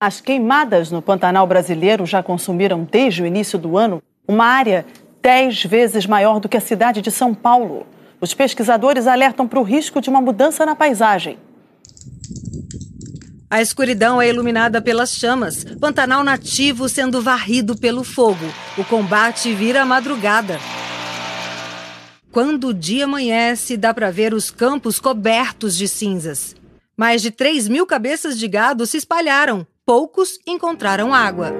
As queimadas no Pantanal brasileiro já consumiram desde o início do ano uma área dez vezes maior do que a cidade de São Paulo. Os pesquisadores alertam para o risco de uma mudança na paisagem. A escuridão é iluminada pelas chamas, Pantanal nativo sendo varrido pelo fogo. O combate vira madrugada. Quando o dia amanhece, dá para ver os campos cobertos de cinzas. Mais de 3 mil cabeças de gado se espalharam. Poucos encontraram água.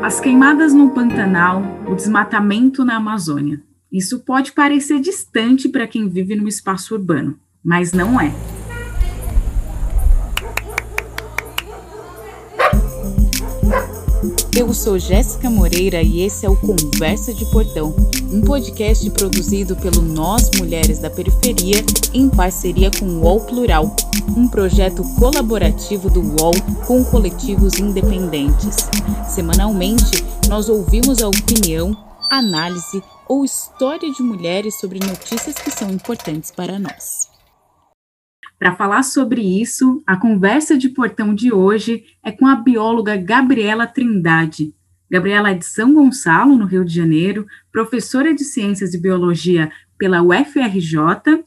As queimadas no Pantanal, o desmatamento na Amazônia. Isso pode parecer distante para quem vive no espaço urbano, mas não é. Eu sou Jéssica Moreira e esse é o Conversa de Portão, um podcast produzido pelo Nós Mulheres da Periferia em parceria com o UOL Plural, um projeto colaborativo do UOL com coletivos independentes. Semanalmente, nós ouvimos a opinião, análise ou história de mulheres sobre notícias que são importantes para nós. Para falar sobre isso, a conversa de portão de hoje é com a bióloga Gabriela Trindade. Gabriela é de São Gonçalo, no Rio de Janeiro, professora de Ciências e Biologia pela UFRJ,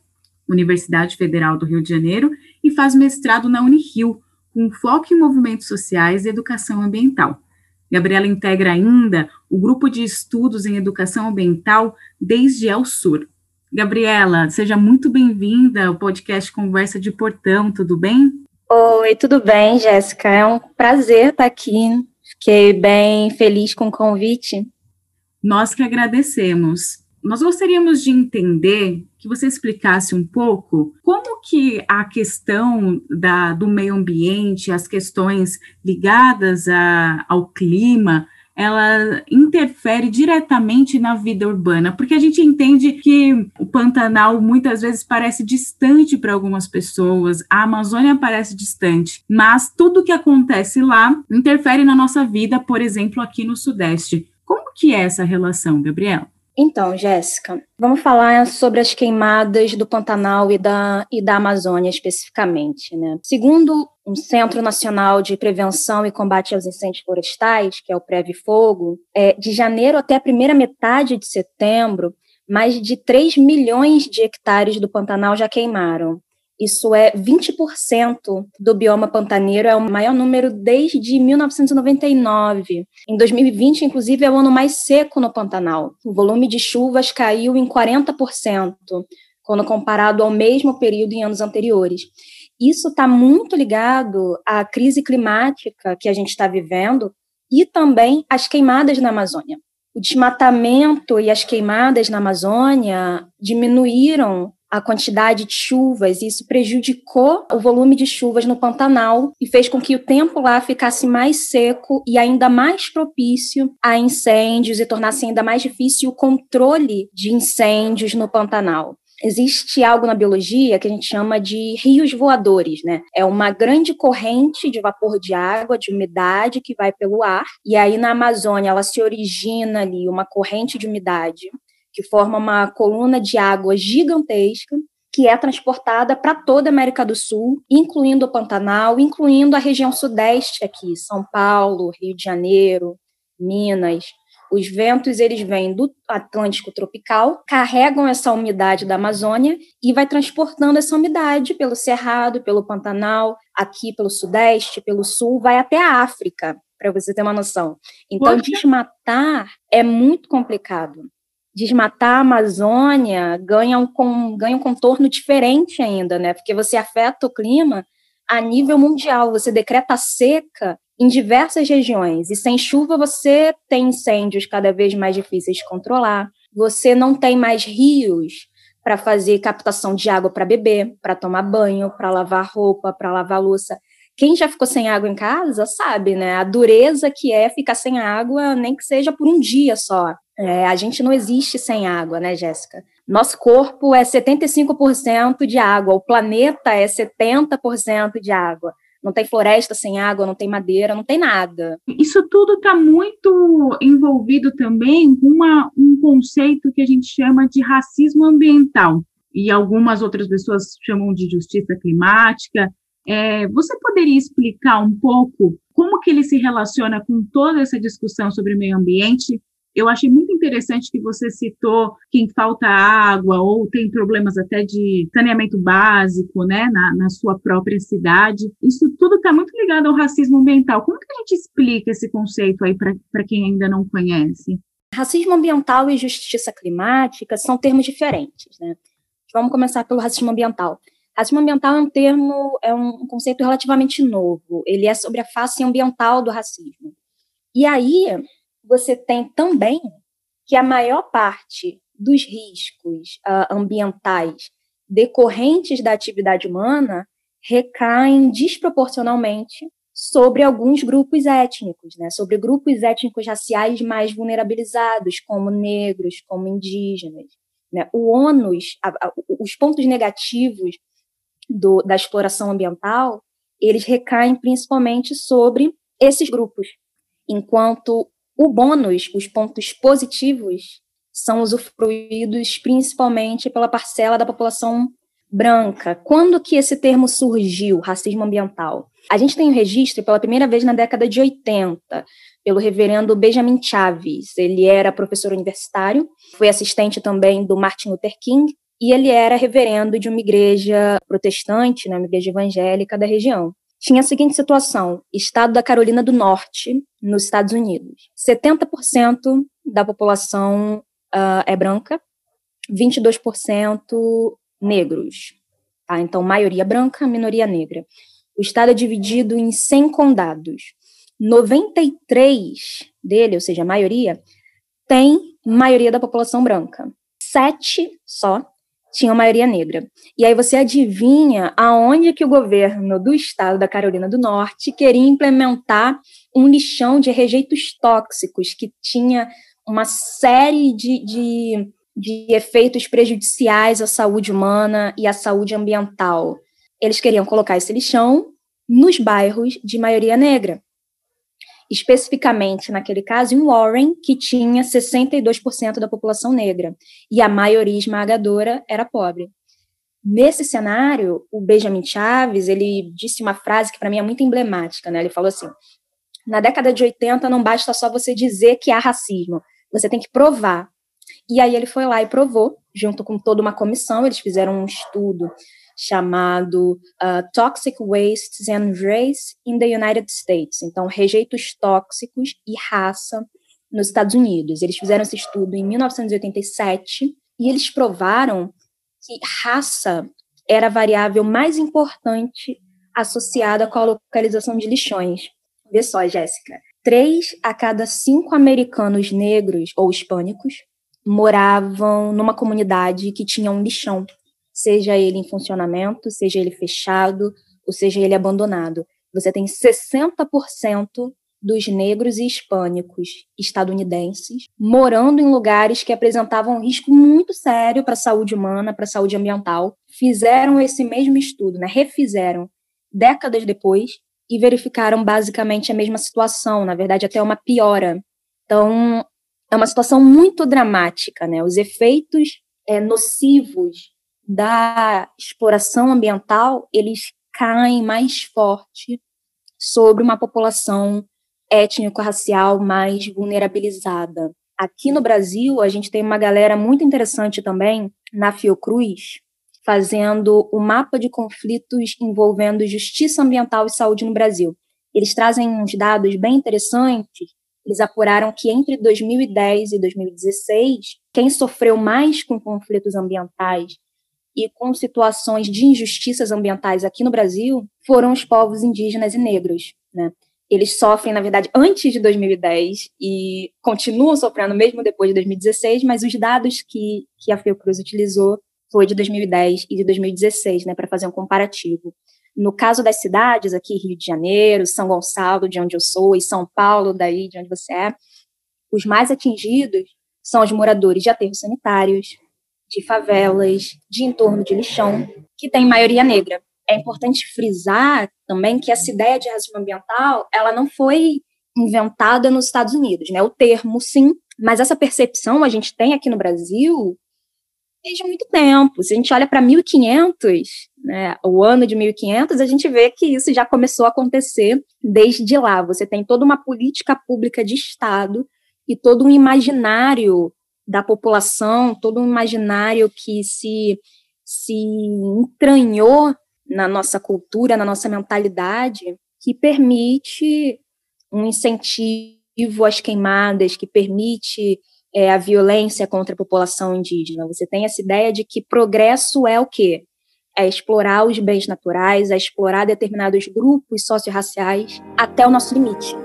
Universidade Federal do Rio de Janeiro, e faz mestrado na Unirio, com foco em movimentos sociais e educação ambiental. Gabriela integra ainda o grupo de estudos em educação ambiental desde El Sur. Gabriela, seja muito bem-vinda ao podcast Conversa de Portão, tudo bem? Oi, tudo bem, Jéssica? É um prazer estar aqui. Fiquei bem feliz com o convite. Nós que agradecemos. Nós gostaríamos de entender que você explicasse um pouco como que a questão da, do meio ambiente, as questões ligadas a, ao clima, ela interfere diretamente na vida urbana, porque a gente entende que o Pantanal muitas vezes parece distante para algumas pessoas, a Amazônia parece distante, mas tudo que acontece lá interfere na nossa vida, por exemplo, aqui no Sudeste. Como que é essa relação, Gabriela? Então, Jéssica, vamos falar sobre as queimadas do Pantanal e da, e da Amazônia especificamente. Né? Segundo um Centro Nacional de Prevenção e Combate aos Incêndios Florestais, que é o Preve Fogo, é, de janeiro até a primeira metade de setembro, mais de 3 milhões de hectares do Pantanal já queimaram. Isso é 20% do bioma pantaneiro, é o maior número desde 1999. Em 2020, inclusive, é o ano mais seco no Pantanal. O volume de chuvas caiu em 40%, quando comparado ao mesmo período em anos anteriores. Isso está muito ligado à crise climática que a gente está vivendo e também às queimadas na Amazônia. O desmatamento e as queimadas na Amazônia diminuíram a quantidade de chuvas, isso prejudicou o volume de chuvas no Pantanal e fez com que o tempo lá ficasse mais seco e ainda mais propício a incêndios e tornasse ainda mais difícil o controle de incêndios no Pantanal. Existe algo na biologia que a gente chama de rios voadores, né? É uma grande corrente de vapor de água, de umidade que vai pelo ar, e aí na Amazônia ela se origina ali uma corrente de umidade que forma uma coluna de água gigantesca que é transportada para toda a América do Sul, incluindo o Pantanal, incluindo a região sudeste aqui, São Paulo, Rio de Janeiro, Minas. Os ventos eles vêm do Atlântico tropical, carregam essa umidade da Amazônia e vai transportando essa umidade pelo Cerrado, pelo Pantanal, aqui pelo Sudeste, pelo Sul, vai até a África, para você ter uma noção. Então, desmatar é muito complicado desmatar a Amazônia ganha um, ganha um contorno diferente ainda, né? Porque você afeta o clima a nível mundial, você decreta seca em diversas regiões, e sem chuva você tem incêndios cada vez mais difíceis de controlar, você não tem mais rios para fazer captação de água para beber, para tomar banho, para lavar roupa, para lavar louça. Quem já ficou sem água em casa sabe, né? A dureza que é ficar sem água, nem que seja por um dia só. É, a gente não existe sem água, né, Jéssica? Nosso corpo é 75% de água, o planeta é 70% de água. não tem floresta sem água, não tem madeira, não tem nada. Isso tudo está muito envolvido também com uma, um conceito que a gente chama de racismo ambiental, e algumas outras pessoas chamam de justiça climática. É, você poderia explicar um pouco como que ele se relaciona com toda essa discussão sobre meio ambiente eu achei muito interessante que você citou quem falta água ou tem problemas até de saneamento básico, né, na, na sua própria cidade. Isso tudo está muito ligado ao racismo ambiental. Como que a gente explica esse conceito aí para quem ainda não conhece? Racismo ambiental e justiça climática são termos diferentes, né? Vamos começar pelo racismo ambiental. Racismo ambiental é um termo, é um conceito relativamente novo. Ele é sobre a face ambiental do racismo. E aí, você tem também que a maior parte dos riscos uh, ambientais decorrentes da atividade humana recaem desproporcionalmente sobre alguns grupos étnicos, né? sobre grupos étnicos raciais mais vulnerabilizados, como negros, como indígenas. Né? O ônus, a, a, os pontos negativos do, da exploração ambiental, eles recaem principalmente sobre esses grupos, enquanto o bônus, os pontos positivos, são usufruídos principalmente pela parcela da população branca. Quando que esse termo surgiu, racismo ambiental? A gente tem um registro pela primeira vez na década de 80, pelo reverendo Benjamin Chaves. Ele era professor universitário, foi assistente também do Martin Luther King, e ele era reverendo de uma igreja protestante, né, uma igreja evangélica da região tinha a seguinte situação: estado da Carolina do Norte, nos Estados Unidos. 70% da população uh, é branca, 22% negros. Tá? Então, maioria branca, minoria negra. O estado é dividido em 100 condados. 93 dele, ou seja, a maioria, tem maioria da população branca. Sete só tinham maioria negra. E aí você adivinha aonde que o governo do estado da Carolina do Norte queria implementar um lixão de rejeitos tóxicos que tinha uma série de, de, de efeitos prejudiciais à saúde humana e à saúde ambiental. Eles queriam colocar esse lixão nos bairros de maioria negra especificamente naquele caso em Warren, que tinha 62% da população negra, e a maioria esmagadora era pobre. Nesse cenário, o Benjamin Chaves, ele disse uma frase que para mim é muito emblemática, né? Ele falou assim: "Na década de 80 não basta só você dizer que há racismo, você tem que provar". E aí ele foi lá e provou, junto com toda uma comissão, eles fizeram um estudo chamado uh, Toxic Wastes and Race in the United States. Então, rejeitos tóxicos e raça nos Estados Unidos. Eles fizeram esse estudo em 1987 e eles provaram que raça era a variável mais importante associada com a localização de lixões. Vê só, Jéssica. Três a cada cinco americanos negros ou hispânicos moravam numa comunidade que tinha um lixão seja ele em funcionamento, seja ele fechado, ou seja ele abandonado. Você tem 60% dos negros e hispânicos estadunidenses morando em lugares que apresentavam um risco muito sério para a saúde humana, para a saúde ambiental. Fizeram esse mesmo estudo, né? refizeram décadas depois e verificaram basicamente a mesma situação, na verdade até uma piora. Então, é uma situação muito dramática, né? Os efeitos é, nocivos da exploração ambiental, eles caem mais forte sobre uma população étnico-racial mais vulnerabilizada. Aqui no Brasil, a gente tem uma galera muito interessante também, na Fiocruz, fazendo o mapa de conflitos envolvendo justiça ambiental e saúde no Brasil. Eles trazem uns dados bem interessantes. Eles apuraram que entre 2010 e 2016, quem sofreu mais com conflitos ambientais e com situações de injustiças ambientais aqui no Brasil foram os povos indígenas e negros, né? Eles sofrem, na verdade, antes de 2010 e continuam sofrendo mesmo depois de 2016, mas os dados que, que a Fiocruz utilizou foi de 2010 e de 2016, né, para fazer um comparativo. No caso das cidades, aqui Rio de Janeiro, São Gonçalo, de onde eu sou, e São Paulo, daí de onde você é, os mais atingidos são os moradores de aterros sanitários, de favelas, de entorno de lixão, que tem maioria negra. é importante frisar também que essa ideia de racismo ambiental, ela não foi inventada nos Estados Unidos, né? O termo, sim, mas essa percepção a gente tem aqui no Brasil desde muito tempo. Se a gente olha para 1500, né, o ano de 1500, a gente vê que isso já começou a acontecer desde lá. Você tem toda uma política pública de Estado e todo um imaginário da população, todo um imaginário que se, se entranhou na nossa cultura, na nossa mentalidade, que permite um incentivo às queimadas, que permite é, a violência contra a população indígena. Você tem essa ideia de que progresso é o quê? É explorar os bens naturais, é explorar determinados grupos socio-raciais até o nosso limite.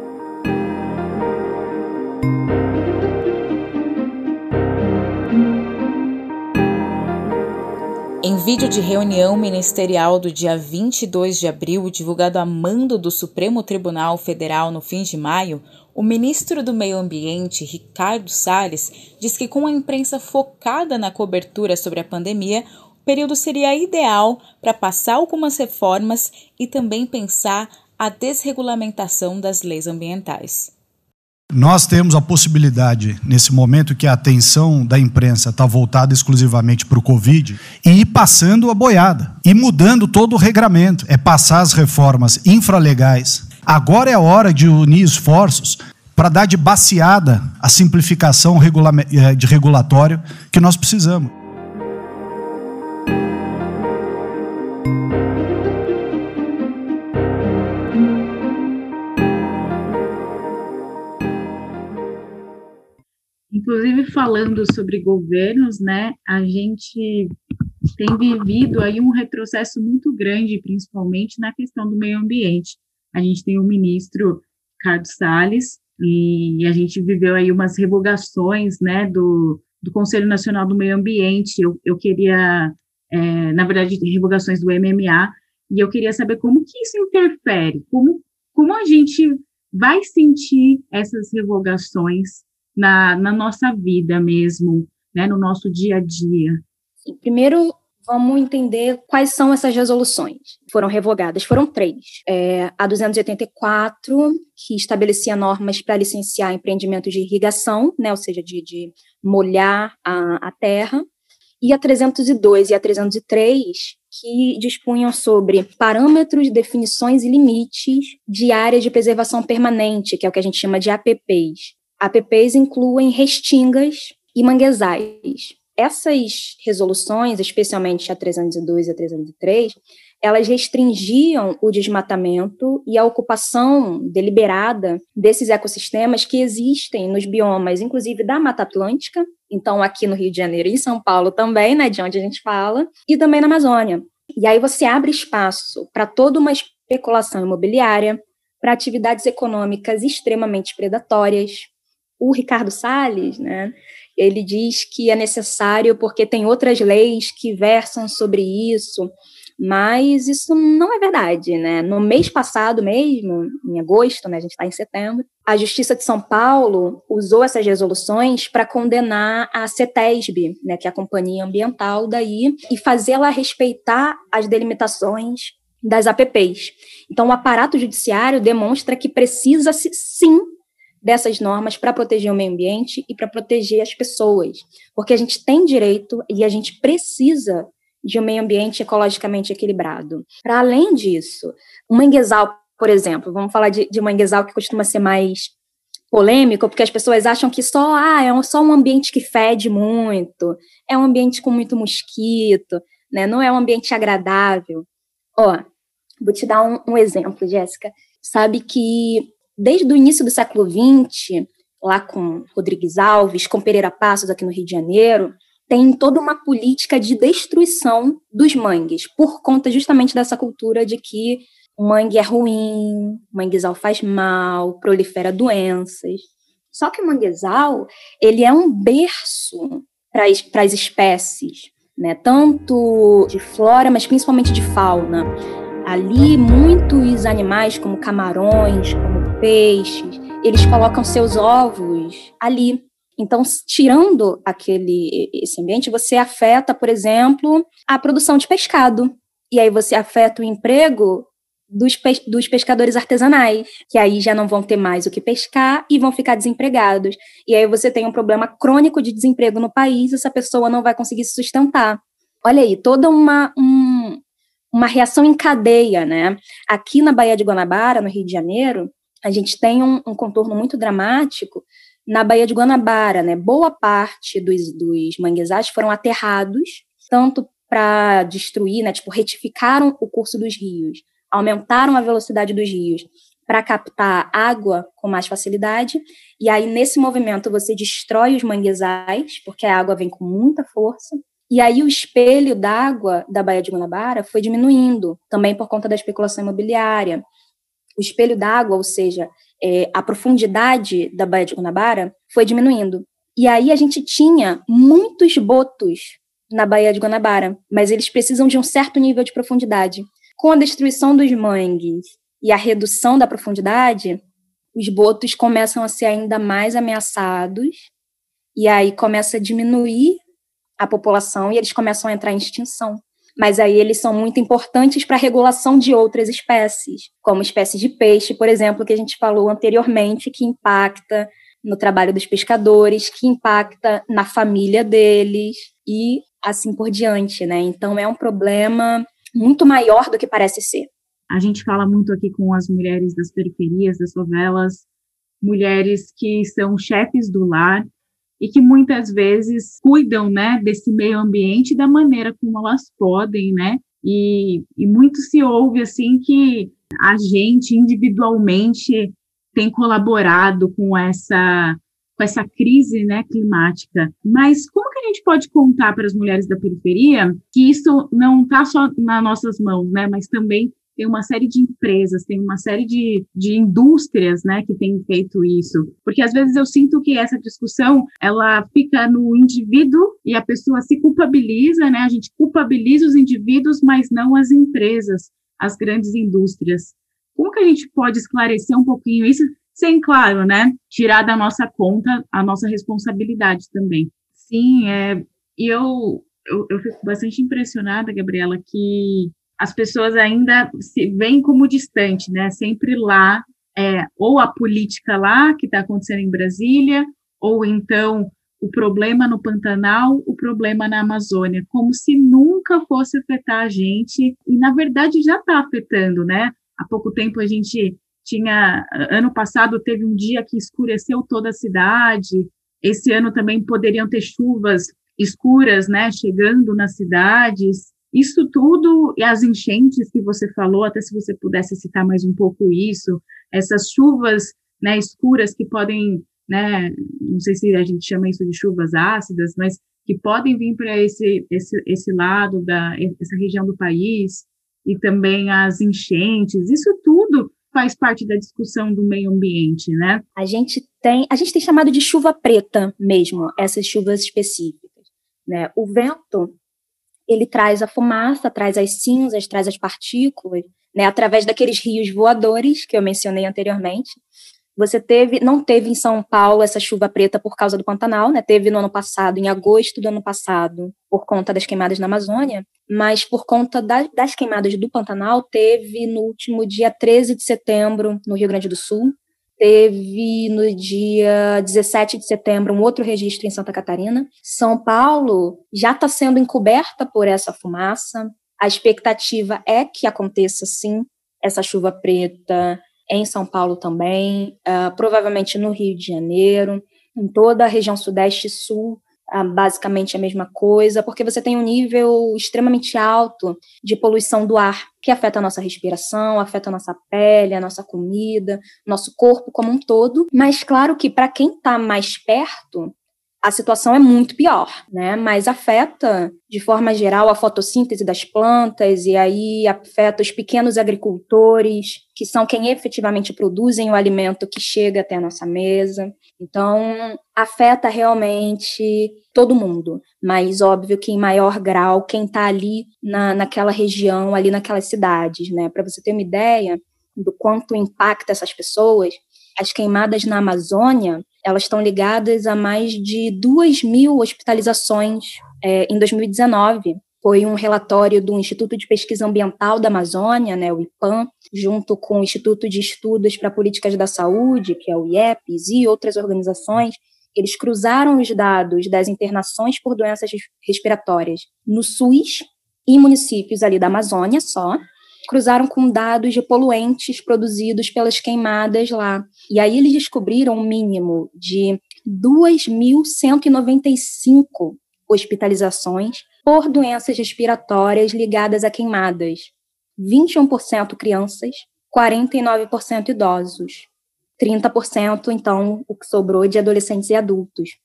Em vídeo de reunião ministerial do dia 22 de abril, divulgado a mando do Supremo Tribunal Federal no fim de maio, o ministro do Meio Ambiente, Ricardo Salles, diz que com a imprensa focada na cobertura sobre a pandemia, o período seria ideal para passar algumas reformas e também pensar a desregulamentação das leis ambientais. Nós temos a possibilidade, nesse momento que a atenção da imprensa está voltada exclusivamente para o Covid, e ir passando a boiada, e mudando todo o regramento. É passar as reformas infralegais. Agora é a hora de unir esforços para dar de baseada a simplificação eh, de regulatório que nós precisamos. Inclusive, falando sobre governos, né, a gente tem vivido aí um retrocesso muito grande, principalmente na questão do meio ambiente. A gente tem o ministro Carlos Salles, e a gente viveu aí umas revogações, né, do, do Conselho Nacional do Meio Ambiente. Eu, eu queria, é, na verdade, revogações do MMA, e eu queria saber como que isso interfere, como, como a gente vai sentir essas revogações na, na nossa vida mesmo, né, no nosso dia a dia? Primeiro, vamos entender quais são essas resoluções. Foram revogadas, foram três. É, a 284, que estabelecia normas para licenciar empreendimentos de irrigação, né, ou seja, de, de molhar a, a terra. E a 302 e a 303, que dispunham sobre parâmetros, definições e limites de áreas de preservação permanente, que é o que a gente chama de APPs. APPs incluem restingas e manguezais. Essas resoluções, especialmente a 302 e a 303, elas restringiam o desmatamento e a ocupação deliberada desses ecossistemas que existem nos biomas, inclusive da Mata Atlântica, então aqui no Rio de Janeiro e em São Paulo também, né, de onde a gente fala, e também na Amazônia. E aí você abre espaço para toda uma especulação imobiliária, para atividades econômicas extremamente predatórias, o Ricardo Salles, né, ele diz que é necessário porque tem outras leis que versam sobre isso, mas isso não é verdade, né? No mês passado mesmo, em agosto, né, a gente está em setembro, a Justiça de São Paulo usou essas resoluções para condenar a CETESB, né, que é a companhia ambiental daí, e fazê-la respeitar as delimitações das APPs. Então, o aparato judiciário demonstra que precisa-se sim dessas normas para proteger o meio ambiente e para proteger as pessoas, porque a gente tem direito e a gente precisa de um meio ambiente ecologicamente equilibrado. Para além disso, o manguezal, por exemplo, vamos falar de, de manguezal que costuma ser mais polêmico, porque as pessoas acham que só, ah, é só um ambiente que fede muito, é um ambiente com muito mosquito, né? Não é um ambiente agradável. Ó, vou te dar um, um exemplo, Jéssica. Sabe que desde o início do século XX, lá com Rodrigues Alves, com Pereira Passos aqui no Rio de Janeiro, tem toda uma política de destruição dos mangues, por conta justamente dessa cultura de que o mangue é ruim, o manguezal faz mal, prolifera doenças. Só que o manguezal, ele é um berço para as espécies, né? tanto de flora, mas principalmente de fauna. Ali, muitos animais, como camarões, como peixes, eles colocam seus ovos ali. Então, tirando aquele esse ambiente, você afeta, por exemplo, a produção de pescado. e aí você afeta o emprego dos, dos pescadores artesanais, que aí já não vão ter mais o que pescar e vão ficar desempregados. E aí você tem um problema crônico de desemprego no país, essa pessoa não vai conseguir se sustentar. Olha aí, toda uma, um, uma reação em cadeia, né? Aqui na Baía de Guanabara, no Rio de Janeiro, a gente tem um, um contorno muito dramático na Baía de Guanabara, né? Boa parte dos, dos manguezais foram aterrados, tanto para destruir, né? Tipo, retificaram o curso dos rios, aumentaram a velocidade dos rios para captar água com mais facilidade. E aí, nesse movimento, você destrói os manguezais, porque a água vem com muita força. E aí, o espelho d'água da Baía de Guanabara foi diminuindo, também por conta da especulação imobiliária. O espelho d'água, ou seja, é, a profundidade da Baía de Guanabara, foi diminuindo. E aí, a gente tinha muitos botos na Baía de Guanabara, mas eles precisam de um certo nível de profundidade. Com a destruição dos mangues e a redução da profundidade, os botos começam a ser ainda mais ameaçados, e aí começa a diminuir a população e eles começam a entrar em extinção. Mas aí eles são muito importantes para a regulação de outras espécies, como espécies de peixe, por exemplo, que a gente falou anteriormente, que impacta no trabalho dos pescadores, que impacta na família deles e assim por diante, né? Então é um problema muito maior do que parece ser. A gente fala muito aqui com as mulheres das periferias, das favelas, mulheres que são chefes do lar e que muitas vezes cuidam, né, desse meio ambiente da maneira como elas podem, né? E, e muito se ouve assim que a gente individualmente tem colaborado com essa com essa crise né, climática. Mas como que a gente pode contar para as mulheres da periferia que isso não está só nas nossas mãos, né, mas também tem uma série de empresas, tem uma série de, de indústrias, né, que têm feito isso. Porque às vezes eu sinto que essa discussão, ela fica no indivíduo e a pessoa se culpabiliza, né, a gente culpabiliza os indivíduos, mas não as empresas, as grandes indústrias. Como que a gente pode esclarecer um pouquinho isso sem, claro, né, tirar da nossa conta a nossa responsabilidade também. Sim, é, e eu, eu, eu fico bastante impressionada, Gabriela, que as pessoas ainda se veem como distante, né, sempre lá, é, ou a política lá, que está acontecendo em Brasília, ou então o problema no Pantanal, o problema na Amazônia, como se nunca fosse afetar a gente, e na verdade já está afetando, né? Há pouco tempo a gente tinha ano passado teve um dia que escureceu toda a cidade. Esse ano também poderiam ter chuvas escuras, né, chegando nas cidades. Isso tudo e as enchentes que você falou, até se você pudesse citar mais um pouco isso, essas chuvas, né, escuras que podem, né, não sei se a gente chama isso de chuvas ácidas, mas que podem vir para esse, esse esse lado da essa região do país e também as enchentes. Isso tudo faz parte da discussão do meio ambiente, né? A gente tem, a gente tem chamado de chuva preta mesmo, essas chuvas específicas, né? O vento, ele traz a fumaça, traz as cinzas, traz as partículas, né, através daqueles rios voadores que eu mencionei anteriormente. Você teve, não teve em São Paulo essa chuva preta por causa do Pantanal, né? Teve no ano passado, em agosto do ano passado, por conta das queimadas na Amazônia, mas por conta da, das queimadas do Pantanal, teve no último dia 13 de setembro, no Rio Grande do Sul, teve no dia 17 de setembro um outro registro em Santa Catarina. São Paulo já está sendo encoberta por essa fumaça. A expectativa é que aconteça sim essa chuva preta em São Paulo também, uh, provavelmente no Rio de Janeiro, em toda a região Sudeste e Sul, basicamente a mesma coisa, porque você tem um nível extremamente alto de poluição do ar, que afeta a nossa respiração, afeta a nossa pele, a nossa comida, nosso corpo como um todo. Mas claro que para quem está mais perto, a situação é muito pior, né? Mas afeta, de forma geral, a fotossíntese das plantas e aí afeta os pequenos agricultores, que são quem efetivamente produzem o alimento que chega até a nossa mesa. Então, afeta realmente todo mundo, mas óbvio que em maior grau quem está ali na, naquela região, ali naquelas cidades, né? Para você ter uma ideia do quanto impacta essas pessoas, as queimadas na Amazônia elas estão ligadas a mais de 2 mil hospitalizações é, em 2019. foi um relatório do Instituto de Pesquisa Ambiental da Amazônia, né, o IPAM, junto com o Instituto de Estudos para Políticas da Saúde, que é o IEPS, e outras organizações, eles cruzaram os dados das internações por doenças respiratórias no SUS e municípios ali da Amazônia só, cruzaram com dados de poluentes produzidos pelas queimadas lá. E aí eles descobriram um mínimo de 2.195 hospitalizações por doenças respiratórias ligadas a queimadas. 21% crianças, 49% idosos. 30%, então, o que sobrou de adolescentes e adultos.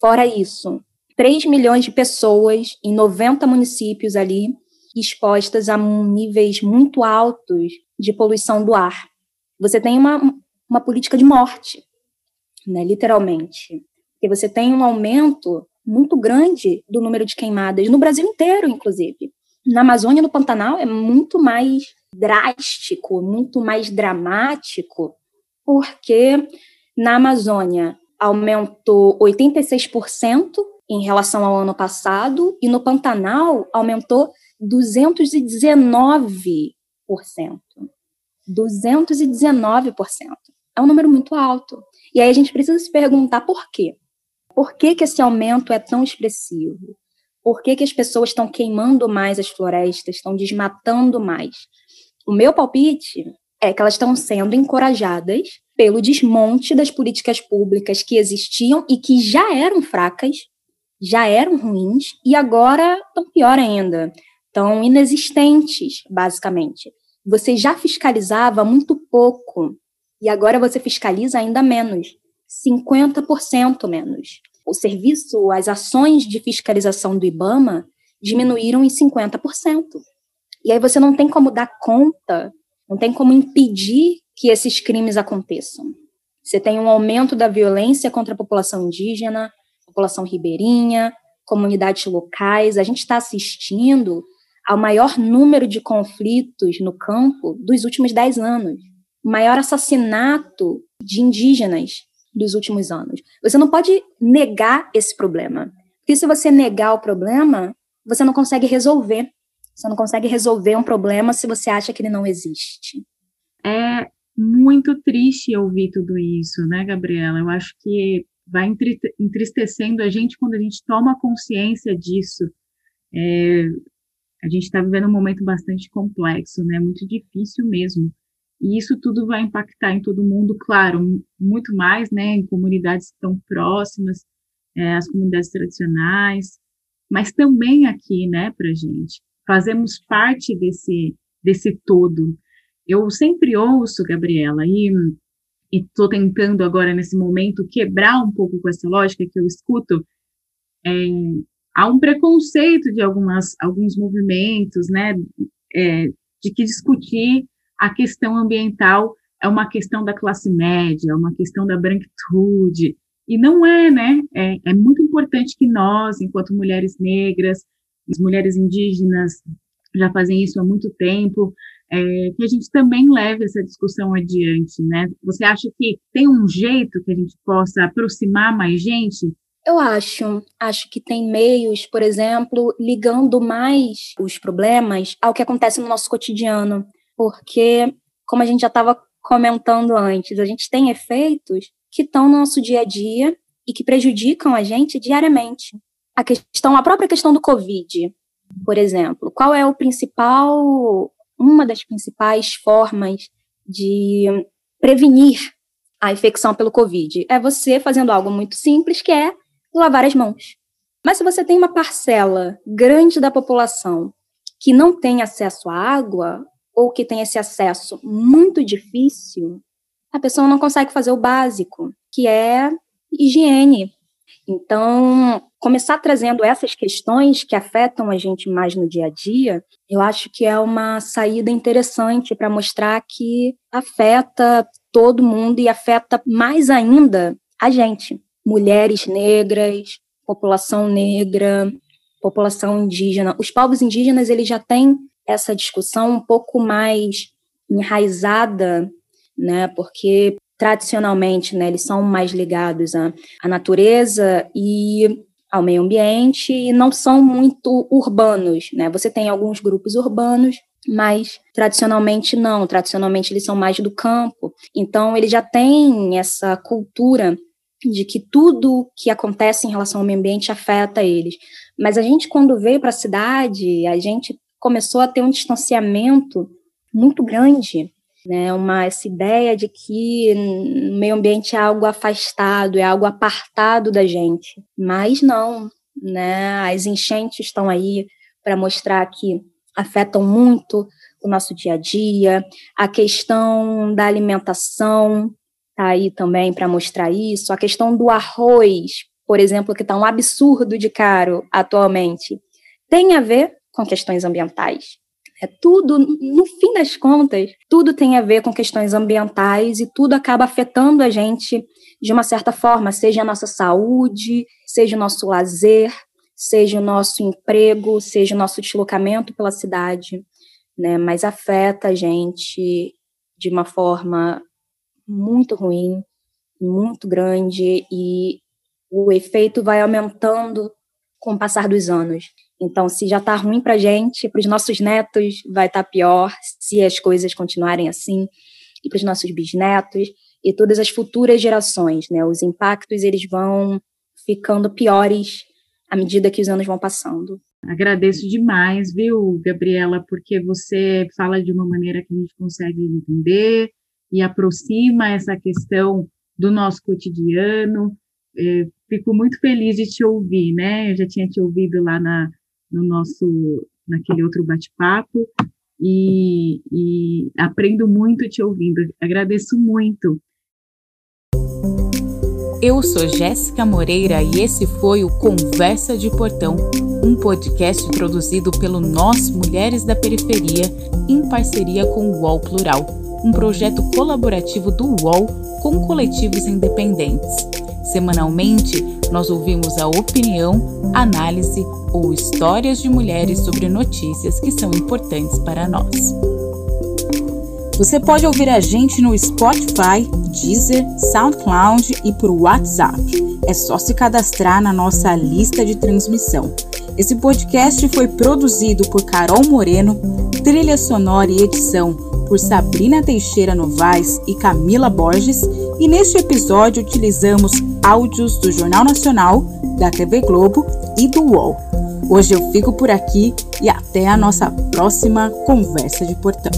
Fora isso, 3 milhões de pessoas em 90 municípios ali expostas a níveis muito altos de poluição do ar. Você tem uma, uma política de morte, né, literalmente. Porque você tem um aumento muito grande do número de queimadas, no Brasil inteiro, inclusive. Na Amazônia, no Pantanal, é muito mais drástico, muito mais dramático, porque na Amazônia aumentou 86% em relação ao ano passado, e no Pantanal aumentou 219%. 219%. É um número muito alto. E aí a gente precisa se perguntar por quê. Por que, que esse aumento é tão expressivo? Por que, que as pessoas estão queimando mais as florestas, estão desmatando mais? O meu palpite é que elas estão sendo encorajadas pelo desmonte das políticas públicas que existiam e que já eram fracas, já eram ruins e agora estão pior ainda estão inexistentes, basicamente. Você já fiscalizava muito pouco e agora você fiscaliza ainda menos, 50% menos. O serviço, as ações de fiscalização do IBAMA diminuíram em 50%. E aí você não tem como dar conta, não tem como impedir que esses crimes aconteçam. Você tem um aumento da violência contra a população indígena, população ribeirinha, comunidades locais. A gente está assistindo ao maior número de conflitos no campo dos últimos dez anos, o maior assassinato de indígenas dos últimos anos. Você não pode negar esse problema, porque se você negar o problema, você não consegue resolver. Você não consegue resolver um problema se você acha que ele não existe. É muito triste ouvir tudo isso, né, Gabriela? Eu acho que vai entristecendo a gente quando a gente toma consciência disso. É, a gente está vivendo um momento bastante complexo, né? Muito difícil mesmo. E isso tudo vai impactar em todo mundo, claro, muito mais, né? Em comunidades que estão próximas, é, as comunidades tradicionais, mas também aqui, né, para gente. Fazemos parte desse, desse todo. Eu sempre ouço, Gabriela, e estou tentando agora, nesse momento, quebrar um pouco com essa lógica que eu escuto, é, há um preconceito de algumas, alguns movimentos, né, é, de que discutir a questão ambiental é uma questão da classe média, é uma questão da branquitude, e não é, né, é, é muito importante que nós, enquanto mulheres negras, as mulheres indígenas já fazem isso há muito tempo, é, que a gente também leve essa discussão adiante, né? Você acha que tem um jeito que a gente possa aproximar mais gente eu acho. Acho que tem meios, por exemplo, ligando mais os problemas ao que acontece no nosso cotidiano. Porque, como a gente já estava comentando antes, a gente tem efeitos que estão no nosso dia a dia e que prejudicam a gente diariamente. A questão, a própria questão do Covid, por exemplo. Qual é o principal, uma das principais formas de prevenir a infecção pelo Covid? É você fazendo algo muito simples, que é lavar as mãos. Mas se você tem uma parcela grande da população que não tem acesso à água, ou que tem esse acesso muito difícil, a pessoa não consegue fazer o básico, que é higiene. Então, começar trazendo essas questões que afetam a gente mais no dia a dia, eu acho que é uma saída interessante para mostrar que afeta todo mundo e afeta mais ainda a gente mulheres negras, população negra, população indígena. Os povos indígenas eles já têm essa discussão um pouco mais enraizada, né? Porque tradicionalmente, né, eles são mais ligados à, à natureza e ao meio ambiente e não são muito urbanos, né? Você tem alguns grupos urbanos, mas tradicionalmente não, tradicionalmente eles são mais do campo. Então ele já tem essa cultura de que tudo que acontece em relação ao meio ambiente afeta eles. Mas a gente quando veio para a cidade, a gente começou a ter um distanciamento muito grande né? Uma essa ideia de que o meio ambiente é algo afastado, é algo apartado da gente. Mas não, né? As enchentes estão aí para mostrar que afetam muito o nosso dia a dia, a questão da alimentação tá aí também para mostrar isso, a questão do arroz, por exemplo, que está um absurdo de caro atualmente, tem a ver com questões ambientais. É tudo, no fim das contas, tudo tem a ver com questões ambientais e tudo acaba afetando a gente de uma certa forma, seja a nossa saúde, seja o nosso lazer, seja o nosso emprego, seja o nosso deslocamento pela cidade, né? Mas afeta a gente de uma forma muito ruim, muito grande e o efeito vai aumentando com o passar dos anos. Então, se já está ruim para a gente, para os nossos netos vai estar tá pior se as coisas continuarem assim, e para os nossos bisnetos e todas as futuras gerações, né? Os impactos eles vão ficando piores à medida que os anos vão passando. Agradeço demais, viu, Gabriela, porque você fala de uma maneira que a gente consegue entender e aproxima essa questão do nosso cotidiano. É, fico muito feliz de te ouvir, né? Eu já tinha te ouvido lá na, no nosso, naquele outro bate-papo, e, e aprendo muito te ouvindo. Agradeço muito. Eu sou Jéssica Moreira e esse foi o Conversa de Portão, um podcast produzido pelo Nós Mulheres da Periferia em parceria com o UOL Plural, um projeto colaborativo do UOL com coletivos independentes. Semanalmente, nós ouvimos a opinião, análise ou histórias de mulheres sobre notícias que são importantes para nós. Você pode ouvir a gente no Spotify, Deezer, SoundCloud e por WhatsApp. É só se cadastrar na nossa lista de transmissão. Esse podcast foi produzido por Carol Moreno, trilha sonora e edição por Sabrina Teixeira Novaes e Camila Borges, e neste episódio utilizamos áudios do Jornal Nacional, da TV Globo e do UOL. Hoje eu fico por aqui e até a nossa próxima conversa de portão.